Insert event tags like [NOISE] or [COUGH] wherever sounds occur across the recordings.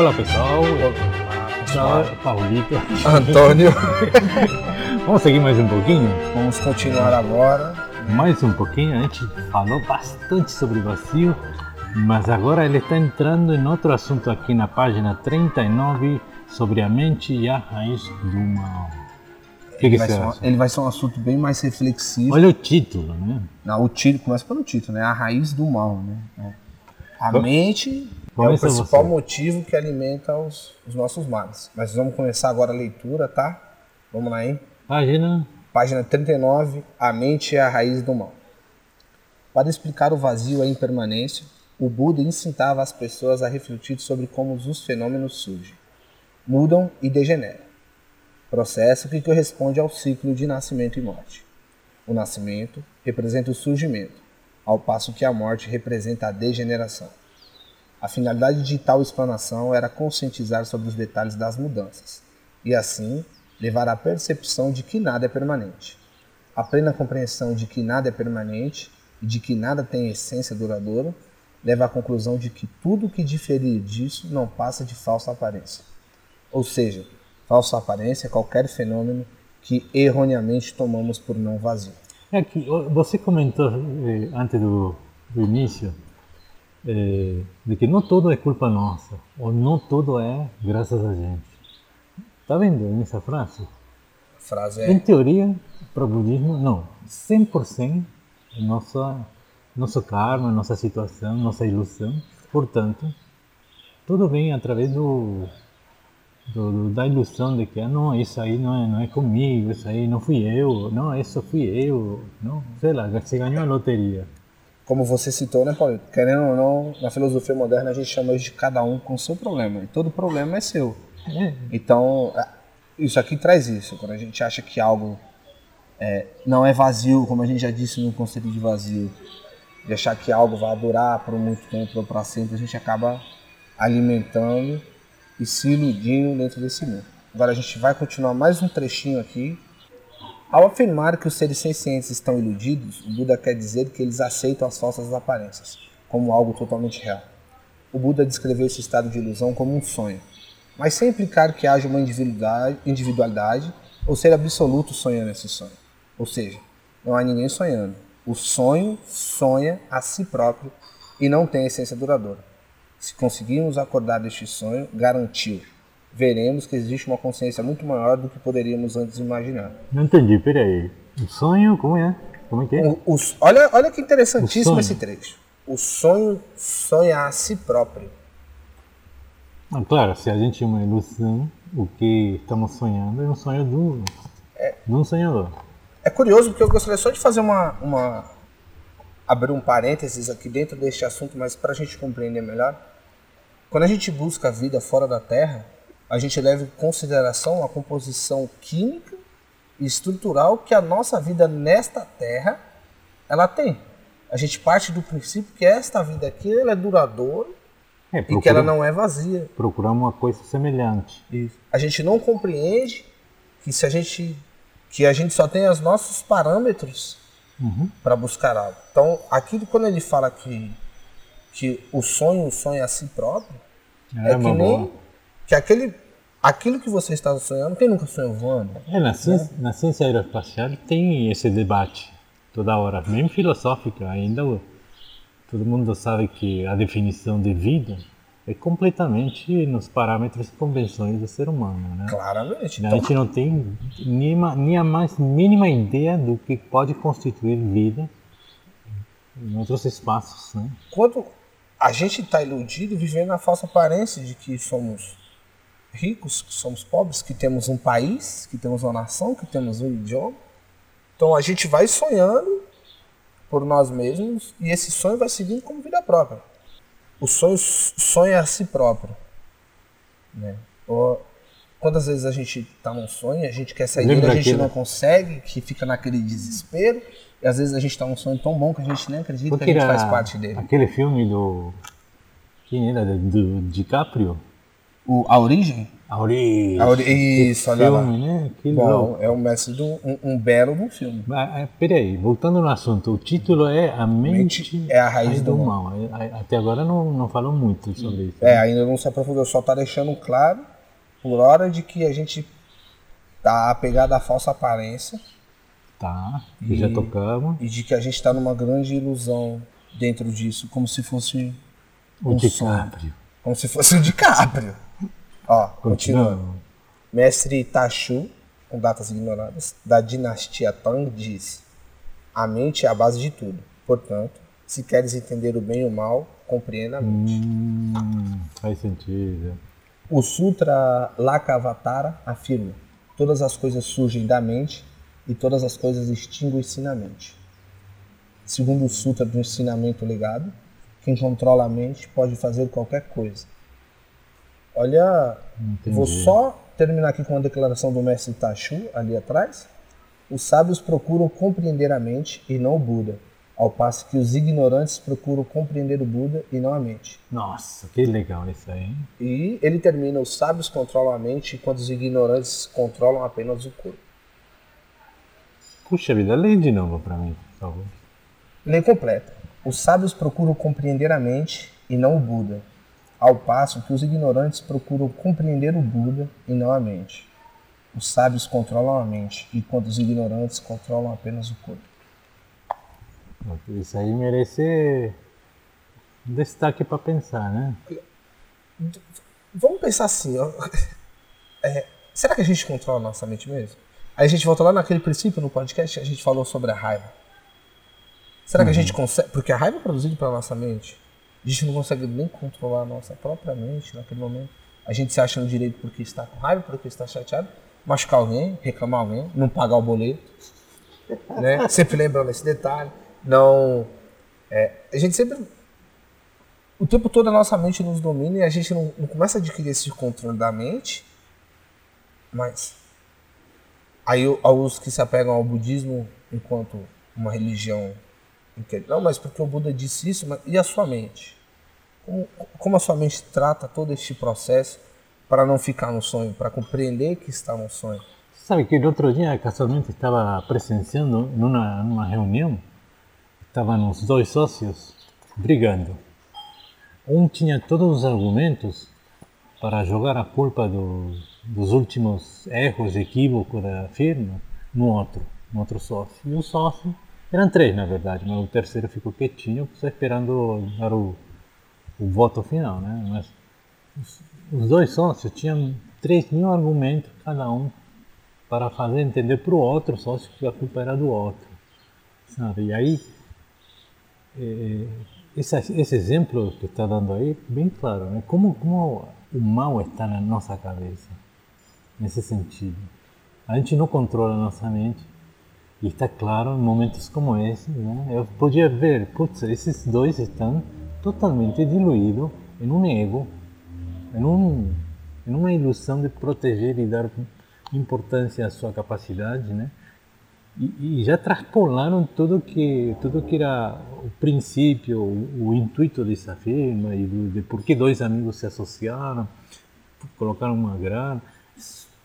Olá pessoal, pessoal, Paulito. Antônio. [LAUGHS] Vamos seguir mais um pouquinho? Vamos continuar agora. Mais um pouquinho, a gente falou bastante sobre vazio, mas agora ele está entrando em outro assunto aqui na página 39 sobre a mente e a raiz do mal. O que, Ele que vai, ser um, ele vai ser um assunto bem mais reflexivo. Olha o título, né? Não, o título começa pelo título, né? A raiz do mal, né? A Bom, mente é o principal você. motivo que alimenta os, os nossos males. Mas vamos começar agora a leitura, tá? Vamos lá, hein? Página Página 39, a mente é a raiz do mal. Para explicar o vazio e a impermanência, o Buda incitava as pessoas a refletir sobre como os fenômenos surgem, mudam e degeneram. Processo que corresponde ao ciclo de nascimento e morte. O nascimento representa o surgimento, ao passo que a morte representa a degeneração. A finalidade de tal explanação era conscientizar sobre os detalhes das mudanças, e assim levar à percepção de que nada é permanente. A plena compreensão de que nada é permanente e de que nada tem essência duradoura leva à conclusão de que tudo que diferir disso não passa de falsa aparência. Ou seja, falsa aparência é qualquer fenômeno que erroneamente tomamos por não vazio. É que você comentou eh, antes do, do início eh, de que não tudo é culpa nossa, ou não tudo é graças a gente. Tá vendo nessa frase? A frase Em é teoria, para o budismo, não. 100% é nossa, nosso karma, nossa situação, nossa ilusão. Portanto, tudo vem através do, do- da ilusão de que ah, não, isso aí não é, não é comigo, isso aí não fui eu, não, isso fui eu, não, sei lá, você ganhou a loteria. como você citou, né, Paulo? Querendo ou não, na filosofia moderna a gente chama de cada um com seu problema. E todo problema é seu. É, Então, isso aqui traz isso. Quando a gente acha que algo é, não é vazio, como a gente já disse no conceito de vazio, de achar que algo vai durar por muito tempo ou para sempre, a gente acaba alimentando e se iludindo dentro desse mundo. Agora a gente vai continuar mais um trechinho aqui. Ao afirmar que os seres sencientes estão iludidos, o Buda quer dizer que eles aceitam as falsas aparências como algo totalmente real. O Buda descreveu esse estado de ilusão como um sonho, mas sem implicar que haja uma individualidade, ou ser absoluto sonhando esse sonho. Ou seja, não há ninguém sonhando. O sonho sonha a si próprio e não tem essência duradoura. Se conseguirmos acordar deste sonho, garantiu, veremos que existe uma consciência muito maior do que poderíamos antes imaginar. não entendi, peraí. O sonho, como é? Como é que é? O- os- olha, olha que interessantíssimo O esse trecho. O sonho sonha a si próprio. Ah, claro, se a gente tem uma ilusão, o que estamos sonhando é um sonho do, de um sonhador. É curioso porque eu gostaria só de fazer uma, uma abrir um parênteses aqui dentro deste assunto, mas para a gente compreender melhor. Quando a gente busca a vida fora da Terra, a gente leva em consideração a composição química e estrutural que a nossa vida nesta Terra ela tem. A gente parte do princípio que esta vida aqui ela é duradoura É, e que ela procura- não é vazia. procurar uma coisa semelhante. A gente não compreende que se a gente que a gente só tem os nossos parâmetros Uhum. para buscar algo. Então, aquilo quando ele fala que que o sonho sonha a si próprio, é, É que nem que aquele aquilo que você está sonhando, quem nunca sonhou voando? É, na, ciência, na ciência aeroespacial tem esse debate toda hora, mesmo filosófico ainda. Todo mundo sabe que a definição de vida é completamente nos parâmetros e convenções do ser humano, né? Claramente. A Então, gente não tem nem, uma- nem a mais mínima ideia do que pode constituir vida em outros espaços, né? quando a gente está iludido vivendo na falsa aparência de que somos ricos, que somos pobres, que temos um país, que temos uma nação, que temos um idioma. Então a gente vai sonhando por nós mesmos e esse sonho vai seguindo como vida própria. O sonho sonha a si próprio. Né? Ou, quantas vezes a gente está num sonho, a gente quer sair dele, a gente aquele- não consegue, que fica naquele desespero, e às vezes a gente está num sonho tão bom que a gente nem acredita que a gente faz parte dele. aquele filme do. Quem era? Do DiCaprio? O, a Origem? A origem. A ori- Isso, olha lá. filme, né? Que Bom, louco. é um mestre de um, um, belo um filme. Mas, ah, Peraí, voltando no assunto, o título é A Mente, Mente é a raiz do mal. É, Até agora não, não falou muito sobre isso. É, ainda não se aprofundou, só tá deixando claro, por hora, de que a gente tá apegado à falsa aparência Tá, que já E- tocamos. e de que a gente tá numa grande ilusão dentro disso, como se fosse O um DiCaprio. como se fosse o DiCaprio. Ó, continuando. Continuando. Mestre Tachu, com datas ignoradas, da dinastia Tang, diz: A mente é a base de tudo. Portanto, se queres entender o bem e o mal, compreenda a mente. Hum, faz sentido. O Sutra Lakavatara afirma: Todas as coisas surgem da mente e todas as coisas extinguem-se na mente. Segundo o Sutra do Ensinamento Legado, quem controla a mente pode fazer qualquer coisa. Olha, Entendi. vou só terminar aqui com uma declaração do mestre Tachu, ali atrás. Os sábios procuram compreender a mente e não o Buda, ao passo que os ignorantes procuram compreender o Buda e não a mente. Nossa, que legal isso aí. hein? E ele termina: os sábios controlam a mente, enquanto os ignorantes controlam apenas o corpo. Puxa vida, lê de novo pra mim, por favor. Lei completa. Os sábios procuram compreender a mente e não o Buda, ao passo que os ignorantes procuram compreender o Buda e não a mente. Os sábios controlam a mente, enquanto os ignorantes controlam apenas o corpo. Isso aí merece destaque pra pensar, né? Vamos pensar assim, ó. [LAUGHS] É, será que a gente controla a nossa mente mesmo? Aí a gente volta lá naquele princípio no podcast que a gente falou sobre a raiva. Será que a gente consegue. Porque a raiva é produzida pela nossa mente. A gente não consegue nem controlar a nossa própria mente naquele momento. A gente se acha no direito porque está com raiva, porque está chateado, machucar alguém, reclamar alguém, não pagar o boleto. [LAUGHS] Né? Sempre lembrando esse detalhe. Não. é, a gente sempre o tempo todo a nossa mente nos domina e a gente não, não começa a adquirir esse controle da mente, mas aí o- os que se apegam ao budismo enquanto uma religião não, mas porque o Buda disse isso, mas e a sua mente? Como, como a sua mente trata todo este processo para não ficar no sonho, para compreender que está no sonho? Sabe que outro dia casualmente estava presenciando numa, reunião, estavam os dois sócios brigando. Um tinha todos os argumentos para jogar a culpa do, dos últimos erros, equívocos da firma no outro, no outro sócio. E o sócio, eram três na verdade, mas o terceiro ficou quietinho, só esperando dar o, o voto final, né? Mas os, os dois sócios tinham 3 mil argumentos cada um para fazer entender para o outro sócio que a culpa era do outro, sabe? E aí, eh, esse, esse exemplo que está dando aí, bem claro, né? Como, como o mal está na nossa cabeça, nesse sentido. A gente não controla a nossa mente, e está claro em momentos como esse, né? Eu podia ver, putz, esses dois estão totalmente diluídos em um ego, em, um, em uma ilusão de proteger e dar importância à sua capacidade, né? E, e já transpolaram tudo que tudo que era o princípio, o, o intuito dessa firma e do, de por que dois amigos se associaram, colocaram uma grana,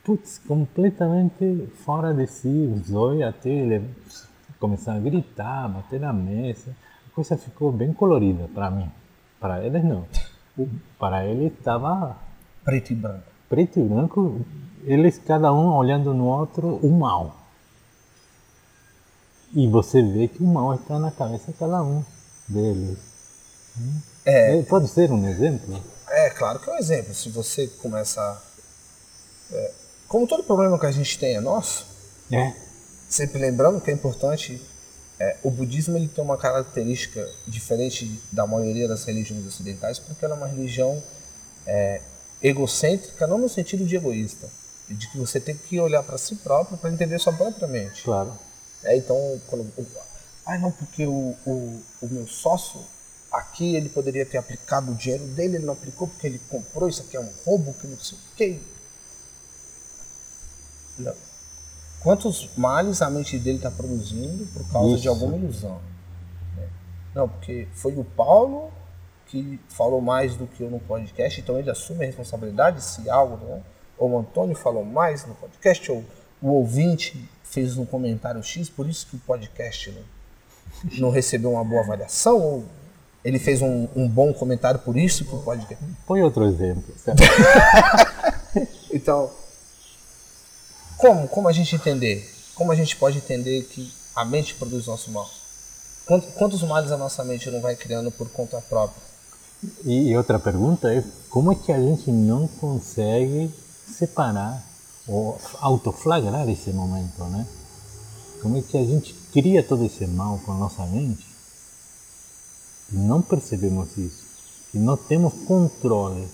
putz, completamente fora de si, os dois até ele começaram a gritar, bater na mesa, a coisa ficou bem colorida para mim, para eles não, para ele estava Preto e branco. preto e branco, eles cada um olhando no outro o mal. E você vê que o mal está na cabeça de cada um deles. É, Eh, Pode ser um exemplo? É, claro que é um exemplo. Se você começa. é, como todo problema que a gente tem é nosso, É. sempre lembrando que é importante, é, o budismo ele tem uma característica diferente da maioria das religiões ocidentais, porque ela é uma religião é, egocêntrica, não no sentido de egoísta, de que você tem que olhar para si próprio para entender sua própria mente. Claro. É, então, quando, ah, não, porque o, o, o meu sócio aqui ele poderia ter aplicado o dinheiro dele, ele não aplicou porque ele comprou, isso aqui é um roubo, que não sei o quê. Não. Quantos males a mente dele está produzindo por causa de Isso. alguma ilusão? né? Não, porque foi o Paulo que falou mais do que eu no podcast, então ele assume a responsabilidade se algo, né? Ou o Antônio falou mais no podcast, ou o ouvinte fez um comentário X, por isso que o podcast não, não recebeu uma boa avaliação, ou ele fez um, um, bom comentário por isso que o podcast. Põe outro exemplo. [LAUGHS] então, como, como a gente entender? Como a gente pode entender que a mente produz nosso mal? Quantos, quantos males a nossa mente não vai criando por conta própria? E outra pergunta é como é que a gente não consegue separar ou autoflagrar esse momento, né? Como é que a gente cria todo esse mal com a nossa mente e não percebemos isso, e não temos controle.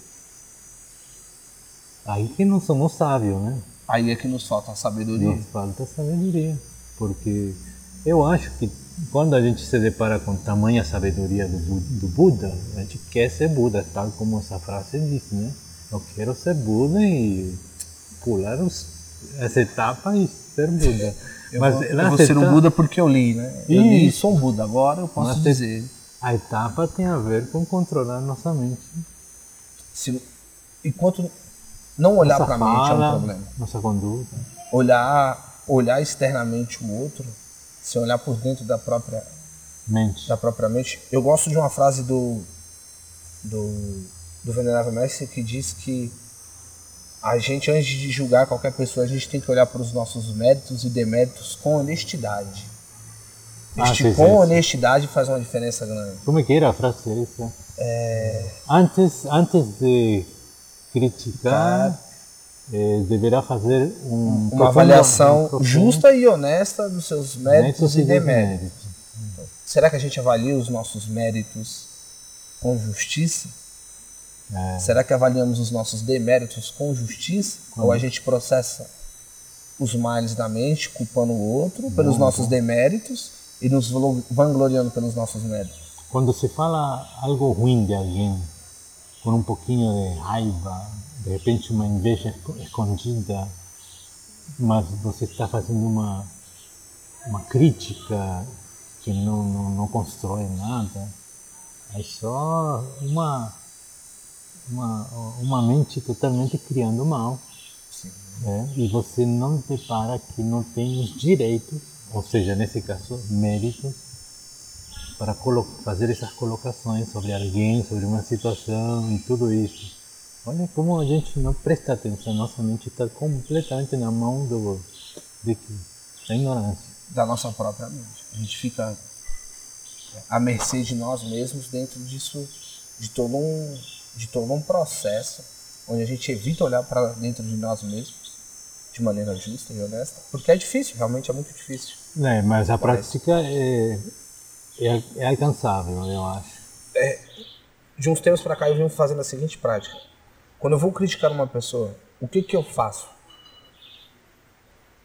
Aí que não somos sábios, né? Aí é que nos falta a sabedoria. Nos falta sabedoria, porque eu acho que quando a gente se depara com tamanha sabedoria do, do Buda, a gente quer ser Buda, tal como essa frase diz, né? Eu quero ser Buda e pular os, essa etapa e ser Buda. Eu Mas vou, eu vou ser um Buda porque eu li, né? Eu li e sou um Buda, agora eu posso Mas dizer. A etapa tem a ver com controlar nossa mente. Se, enquanto não olhar para a mente é um problema. Nossa conduta. Olhar, olhar externamente o outro, se olhar por dentro da própria mente. Da própria mente. Eu gosto de uma frase do do, do Venerável Mestre que diz que a gente, antes de julgar qualquer pessoa, a gente tem que olhar para os nossos méritos e deméritos com honestidade. Ah, este com honestidade faz uma diferença grande. Como é que era a frase essa? É... Antes, antes de criticar, é, deverá fazer um uma avaliação um justa e honesta dos seus méritos, e deméritos. Então, será que a gente avalia os nossos méritos com justiça? É. Será que avaliamos os nossos deméritos com justiça? Ou a gente processa os males da mente, culpando o outro pelos nossos deméritos e nos vangloriando pelos nossos méritos? Quando se fala algo ruim de alguém, com um pouquinho de raiva, de repente uma inveja escondida, mas você está fazendo uma, uma crítica que não, não, não constrói nada, é só uma, uma, uma mente totalmente criando mal. É, e você não depara que não tem os direitos, ou seja, nesse caso, méritos para fazer essas colocações sobre alguém, sobre uma situação e tudo isso. Olha como a gente não presta atenção, nossa mente está completamente na mão do, de, da ignorância. Da nossa própria mente. A gente fica à mercê de nós mesmos dentro disso, de todo um, de todo um processo onde a gente evita olhar para dentro de nós mesmos de maneira justa e honesta, porque é difícil, realmente é muito difícil. É, mas a Parece. prática é, é, é alcançável, eu acho. É, de uns tempos para cá eu venho fazendo a seguinte prática. Quando eu vou criticar uma pessoa, o que que eu faço?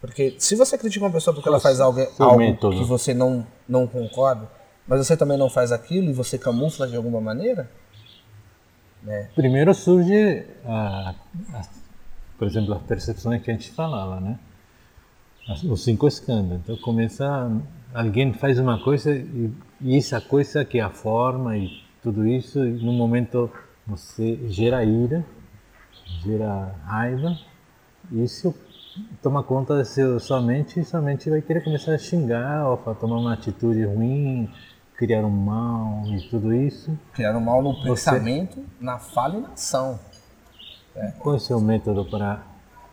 Porque se você critica uma pessoa porque ela faz algo, algo que você não, não concorda, mas você também não faz aquilo e você camufla de alguma maneira, né? Primeiro surge, a, a, por exemplo, as percepções que a gente falava, né? Os cinco escândalos. Então começa, alguém faz uma coisa e e essa coisa que é a forma e tudo isso, no momento você gera ira, gera raiva, e isso toma conta da sua mente e sua mente vai querer começar a xingar, ou tomar uma atitude ruim, criar um mal e tudo isso. Criar um mal no você... pensamento, na fala e na ação. É. Qual é o seu método para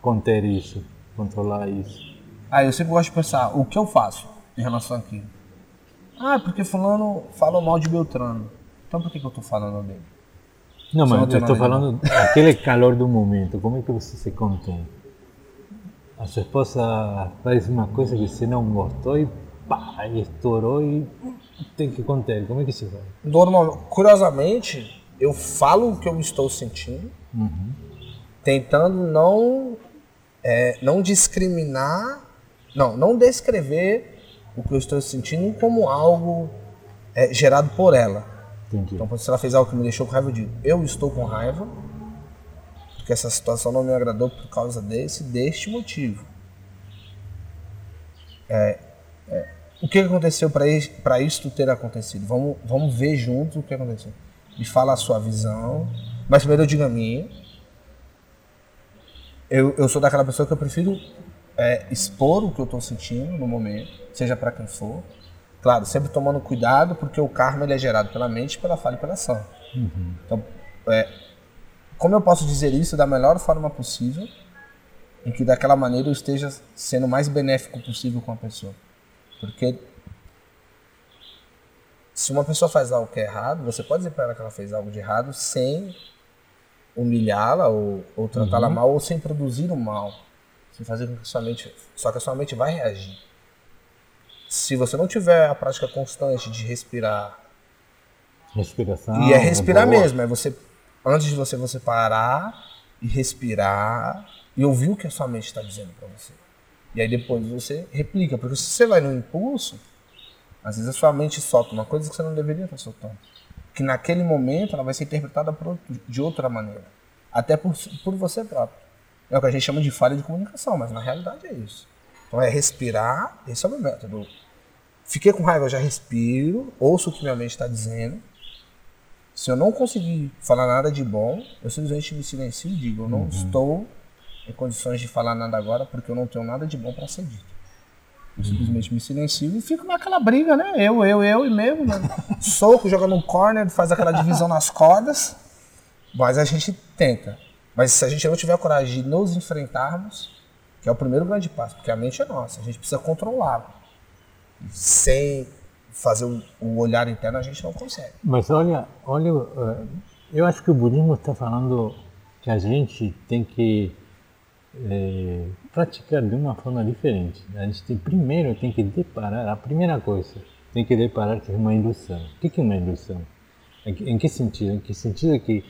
conter isso, controlar isso? Ah, eu sempre gosto de pensar, o que eu faço em relação àquilo? Ah, porque fulano falou mal de Beltrano. Então por que, que eu tô falando dele? Não, mas eu estou falando aquele calor do momento. Como é que você se contém? A sua esposa faz uma coisa que você não gostou e pá, e estourou e tem que conter. Como é que se faz? Normal, curiosamente, eu falo o que eu estou sentindo, uhum. tentando não, é, não discriminar, não, não descrever o que eu estou sentindo como algo é, gerado por ela. Entendi. Então, se ela fez algo que me deixou com raiva, eu digo, eu estou com raiva, porque essa situação não me agradou por causa desse, deste motivo. É, é, o que aconteceu para isso ter acontecido? Vamos, vamos ver juntos o que aconteceu. me fala a sua visão, mas primeiro eu digo a minha. Eu, eu sou daquela pessoa que eu prefiro é, expor o que eu estou sentindo no momento, seja para quem for. Claro, sempre tomando cuidado, porque o karma ele é gerado pela mente, pela fala e pela ação. Uhum. Então, é, como eu posso dizer isso da melhor forma possível, em que daquela maneira eu esteja sendo o mais benéfico possível com a pessoa? Porque se uma pessoa faz algo que é errado, você pode dizer para ela que ela fez algo de errado sem humilhá-la ou, ou tratá-la uhum. mal ou sem produzir o mal. Sem fazer com que a sua mente. Só que a sua mente vai reagir. Se você não tiver a prática constante de respirar. Respiração. E é respirar mesmo, é você. Antes de você, você parar e respirar e ouvir o que a sua mente está dizendo para você. E aí depois você replica, porque se você vai no impulso, às vezes a sua mente solta uma coisa que você não deveria estar soltando. Que naquele momento ela vai ser interpretada por, de outra maneira. Até por, por você próprio. É o que a gente chama de falha de comunicação, mas na realidade é isso. Então é respirar, esse é o meu método. Fiquei com raiva, eu já respiro, ouço o que minha mente está dizendo. Se eu não conseguir falar nada de bom, eu simplesmente me silencio e digo: eu não uhum. estou em condições de falar nada agora porque eu não tenho nada de bom para ser dito. Eu simplesmente me silencio e fico naquela briga, né? Eu, eu, eu e mesmo, né? [LAUGHS] Soco, joga no corner, faz aquela divisão nas cordas. Mas a gente tenta. Mas se a gente não tiver coragem de nos enfrentarmos, que é o primeiro grande passo, porque a mente é nossa, a gente precisa controlá-la. Sem fazer o, olhar interno, a gente não consegue. Mas olha, olha, eh, eu acho que o budismo está falando que a gente tem que é, praticar de uma forma diferente. A gente tem, primeiro tem que deparar, a primeira coisa, tem que deparar que é uma ilusão. O que é uma ilusão? Em que sentido? Em que sentido que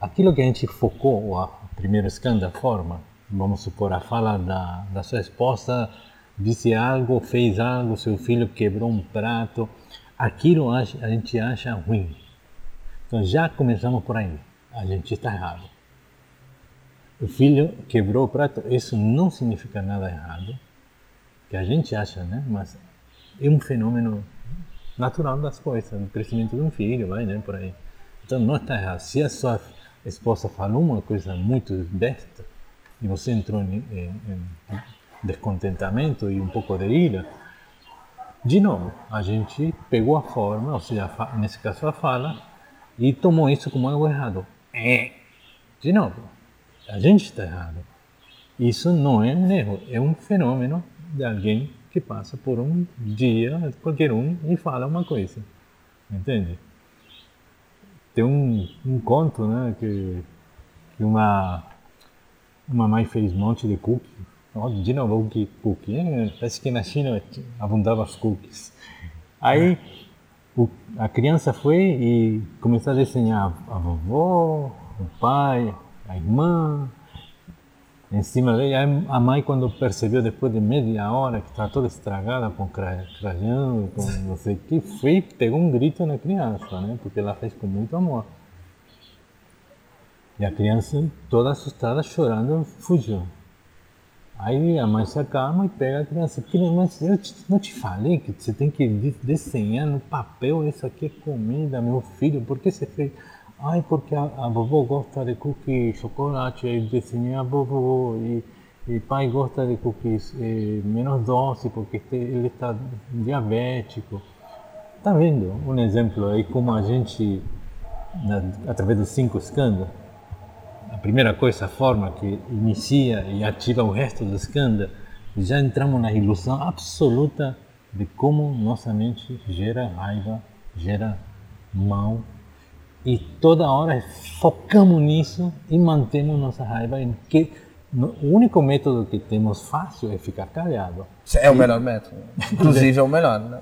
aquilo que a gente focou, a primeiro escândalo, a forma, vamos supor, a fala da, da sua esposa disse algo, fez algo, seu filho quebrou um prato, aquilo a gente acha ruim. Então já começamos por aí, a gente está errado o filho quebrou o prato, isso não significa nada errado, que a gente acha, né? Mas é um fenômeno natural das coisas, do crescimento de um filho, vai, né? Por aí. Então não está errado. Se a sua esposa falou uma coisa muito desta e você entrou em, em, em descontentamento e um pouco de ira, de novo, a gente pegou a forma, ou seja, nesse caso a fala, e tomou isso como algo errado. É, de novo, a gente está errado. Isso não é um erro, é um fenômeno de alguém que passa por um dia, qualquer um, e fala uma coisa. Entende? Tem um, um conto né, que, que uma, uma mãe fez um monte de cookies. De novo, que cookie. É, parece que na China abundava as cookies. Aí o, a criança foi e começou a desenhar a vovó, o pai, a irmã em cima dele. A mãe, quando percebeu depois de meia hora que estava toda estragada com crajão, com não sei o que, foi pegou um grito na criança, né? Porque ela fez com muito amor. E a criança, toda assustada, chorando, fugiu. Aí a mãe se acalma e pega a criança. Mas eu não te falei que você tem que desenhar no papel isso aqui é comida, meu filho, por que você fez? Ai, porque a, a vovó gosta de cookies, chocolate, aí desenhei a vovó e, e pai gosta de cookies menos doce porque ele está diabético. Tá vendo um exemplo aí como a gente, na, através dos cinco escândalos, a primeira coisa, a forma que inicia e ativa o resto do escândalo, já entramos na ilusão absoluta de como nossa mente gera raiva, gera mal e toda hora focamos nisso e mantemos nossa raiva. Que o único método que temos fácil é ficar calado. É o melhor método. Inclusive é o melhor, né?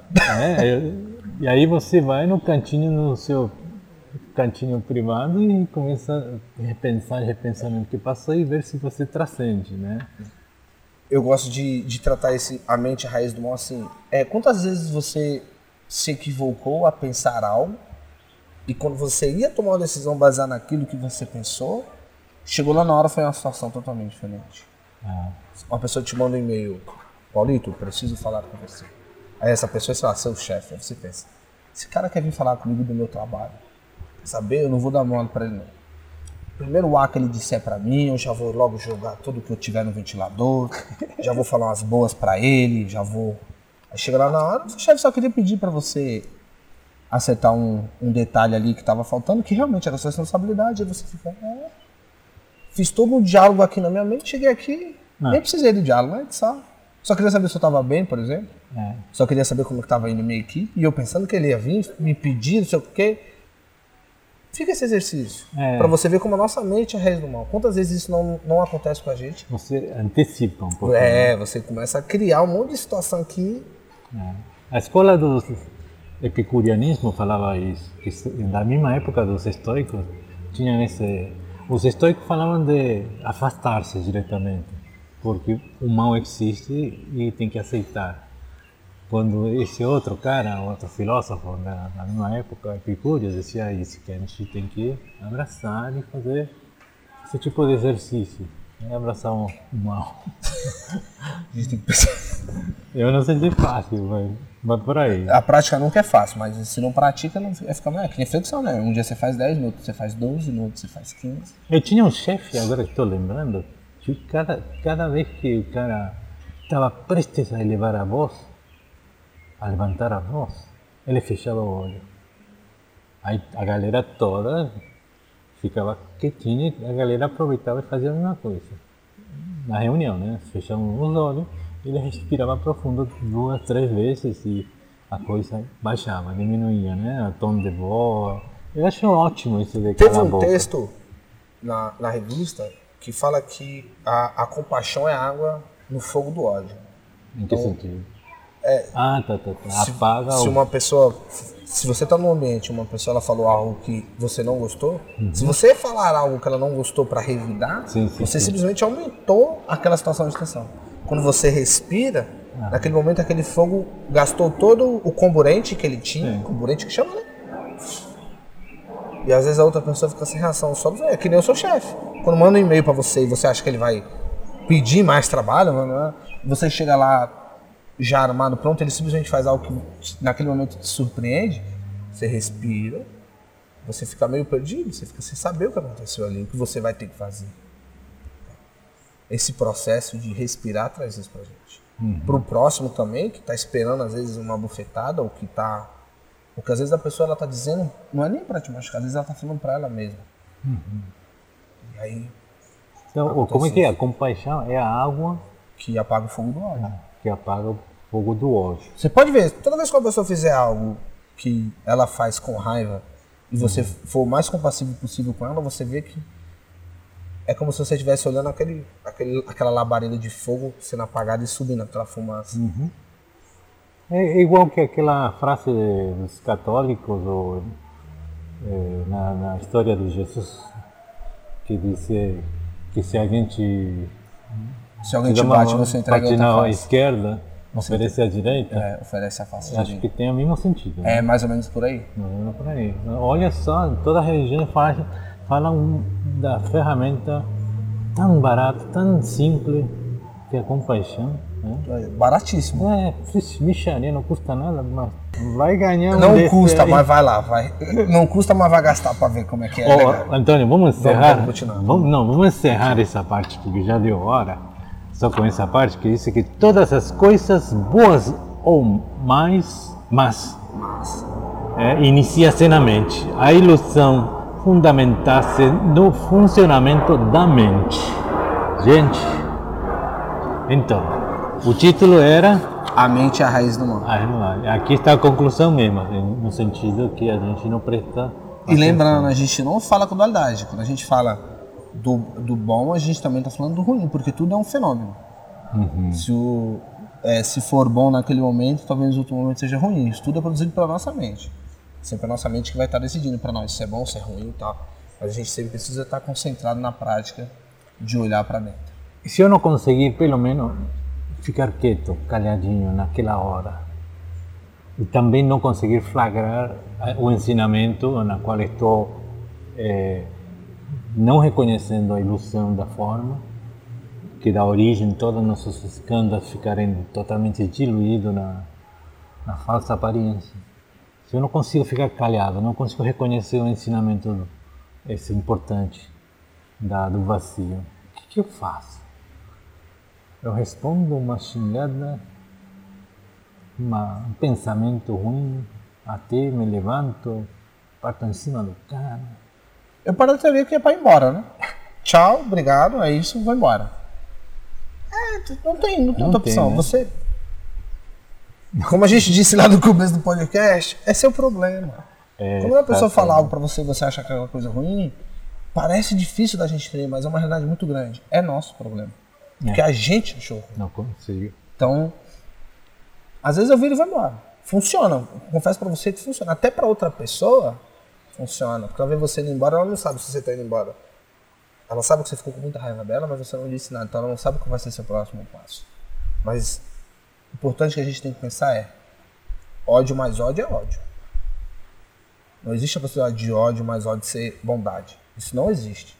É, e aí você vai no cantinho, no seu cantinho privado e começa a repensar, repensar no que passou e ver se você transcende, né? Eu gosto de, de tratar esse, a mente a raiz do mal assim. É, quantas vezes você se equivocou a pensar algo e quando você ia tomar uma decisão baseada naquilo que você pensou, chegou lá na hora foi uma situação totalmente diferente. Ah. Uma pessoa te manda um e-mail, Paulito, preciso falar com você. Aí essa pessoa é, sei lá, seu chefe, aí você pensa, esse cara quer vir falar comigo do meu trabalho. saber, eu não vou dar mole para ele não. Primeiro o ar que ele disser para mim, eu já vou logo jogar tudo que eu tiver no ventilador, já vou falar umas boas para ele, já vou. Aí chega lá na hora, o chefe só queria pedir para você acertar um, um detalhe ali que estava faltando, que realmente era sua responsabilidade, aí você fica. É. Fiz todo um diálogo aqui na minha mente, cheguei aqui, Ah. nem precisei do diálogo, né? Só, só queria saber se eu estava bem, por exemplo. É. Só queria saber como estava indo minha equipe. E eu pensando que ele ia vir, me pedir, não sei o quê. Fica esse exercício. É. Pra você ver como a nossa mente é a raiz do mal. Quantas vezes isso não, não acontece com a gente? Você antecipa um pouco. É, você começa a criar um monte de situação aqui. A escola do epicurianismo falava isso, que da mesma época dos estoicos, tinham esse... Os estoicos falavam de afastar-se diretamente, porque o mal existe e tem que aceitar. Quando esse outro cara, outro filósofo da mesma época, Epicúrio, dizia isso, que a gente tem que abraçar e fazer esse tipo de exercício, abraçar o mal. A gente tem que pensar. Eu não sei se é fácil, mas, mas por aí. A prática nunca é fácil, mas se não pratica, não é ficar mais. É que nem flexão, né? Um dia você faz 10 minutos, você faz 12 minutos, você faz 15. Eu tinha um chefe, agora que estou lembrando, que cada, cada vez que o cara estava prestes a elevar a voz, a levantar a voz, ele fechava o olho. Aí a galera toda ficava quietinha e a galera aproveitava e fazia a mesma coisa. Na reunião, né? Fechavam os olhos, ele respirava profundo duas, três vezes e a coisa baixava, diminuía, né? O tom de voz. Eu acho ótimo isso de Teve um boca. texto na, na revista que fala que a, a compaixão é água no fogo do ódio. Em que sentido? ah, tá, tá, tá. Se, Apaga se o... uma pessoa, se você está num ambiente, uma pessoa ela falou algo que você não gostou, Uhum. se você falar algo que ela não gostou para revidar, Sim, sim, você sim. simplesmente aumentou aquela situação de tensão. Quando você respira, Ah. naquele momento aquele fogo gastou todo o comburente que ele tinha, Sim. comburente que chama, né? E às vezes a outra pessoa fica sem reação, só é que nem o seu chefe. Quando manda um e-mail para você e você acha que ele vai pedir mais trabalho, né? você chega lá já armado, pronto, ele simplesmente faz algo que naquele momento te surpreende, você respira, você fica meio perdido, você fica sem saber o que aconteceu ali, o que você vai ter que fazer. Esse processo de respirar traz isso pra gente. Pro próximo também, que tá esperando às vezes uma bufetada, ou que tá. Porque às vezes a pessoa ela tá dizendo, não é nem pra te machucar, às vezes ela tá falando pra ela mesma. E aí, Então, o- como é que é? A compaixão é a água que apaga o fogo do ódio. que apaga o fogo do ódio. Você pode ver, toda vez que uma pessoa fizer algo que ela faz com raiva e você for o mais compassivo possível com ela, você vê que é como se você estivesse olhando aquele, aquele, aquela labareda de fogo sendo apagada e subindo aquela fumaça. É igual que aquela frase dos católicos ou, eh, na, na história de Jesus que eh, que se a gente Se alguém te uma bate, você entrega bate na face. esquerda, oferece à direita, É, oferece a face acho que tem o mesmo sentido. né? É mais ou menos por aí. Não, não é por aí. Olha só, toda religião fala, fala um- da ferramenta tão barata, tão simples, que é a compaixão. Né? É Baratíssimo. É, não custa nada, mas vai ganhar um Não custa, aí. mas vai lá, vai. Não custa, mas vai gastar pra ver como é que é. Legal. Antônio, vamos encerrar. vamos continuar. Vamos- não, vamos encerrar essa parte, porque já deu hora. Só com essa parte que diz que todas as coisas boas ou mais, mas é, inicia-se na mente. A ilusão fundamentar-se no funcionamento da mente. Gente, então, o título era A mente é a raiz do mal. Aqui está a conclusão mesmo, assim, no sentido que a gente não presta. E lembrando, a gente não fala com dualidade. Quando a gente fala do, do bom, a gente também está falando do ruim, porque tudo é um fenômeno. Se, o, é, se for bom naquele momento, talvez no outro momento seja ruim. Isso tudo é produzido pela nossa mente. Sempre a nossa mente que vai estar decidindo para nós se é bom, se é ruim e tal. Mas a gente sempre precisa estar concentrado na prática de olhar para dentro. Se eu não conseguir, pelo menos, ficar quieto, calhadinho naquela hora, e também não conseguir flagrar eh, o ensinamento na qual estou eh, não reconhecendo a ilusão da forma, que dá origem a todos os nossos escândalos ficarem totalmente diluídos na, na falsa aparência. Eu não consigo ficar calhado, não consigo reconhecer o ensinamento esse importante da, do vazio, o que, que eu faço? Eu respondo uma xingada, uma, um pensamento ruim, até me levanto, parto em cima do cara. Eu paro de teoria que é para ir embora, né? [LAUGHS] Tchau, obrigado, é isso, vou embora. É, não tem, não tem Não outra tem, opção. né? Você. Como a gente disse lá no começo do podcast, é seu problema. É, Quando uma pessoa tá fala algo pra você e você acha que é uma coisa ruim, parece difícil da gente crer, mas é uma realidade muito grande. É nosso problema. Porque a gente achou ruim. Não consigo. Então, às vezes eu viro e vou embora. Funciona. Confesso pra você que funciona. Até pra outra pessoa, funciona. Porque ela vê você indo embora, ela não sabe se você tá indo embora. Ela sabe que você ficou com muita raiva dela, mas você não disse nada. Então ela não sabe qual vai ser seu próximo passo. Mas o importante que a gente tem que pensar é: ódio mais ódio é ódio. Não existe a possibilidade de ódio mais ódio ser bondade. Isso não existe.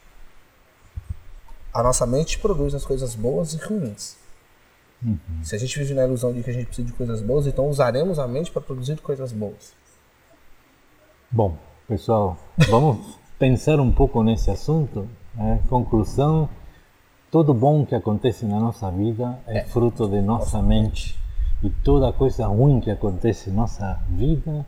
A nossa mente produz as coisas boas e ruins. Se a gente vive na ilusão de que a gente precisa de coisas boas, então usaremos a mente para produzir coisas boas. Bom, pessoal, vamos [LAUGHS] pensar um pouco nesse assunto. né? Conclusão: tudo bom que acontece na nossa vida é fruto de nossa mente. E toda coisa ruim que acontece em nossa vida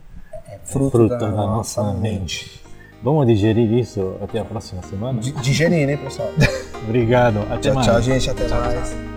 é fruto da nossa mente. Vamos digerir isso até a próxima semana? Di- Digerir, né, pessoal? [LAUGHS] Obrigado. Até Tchau, mais. tchau, gente. Até mais.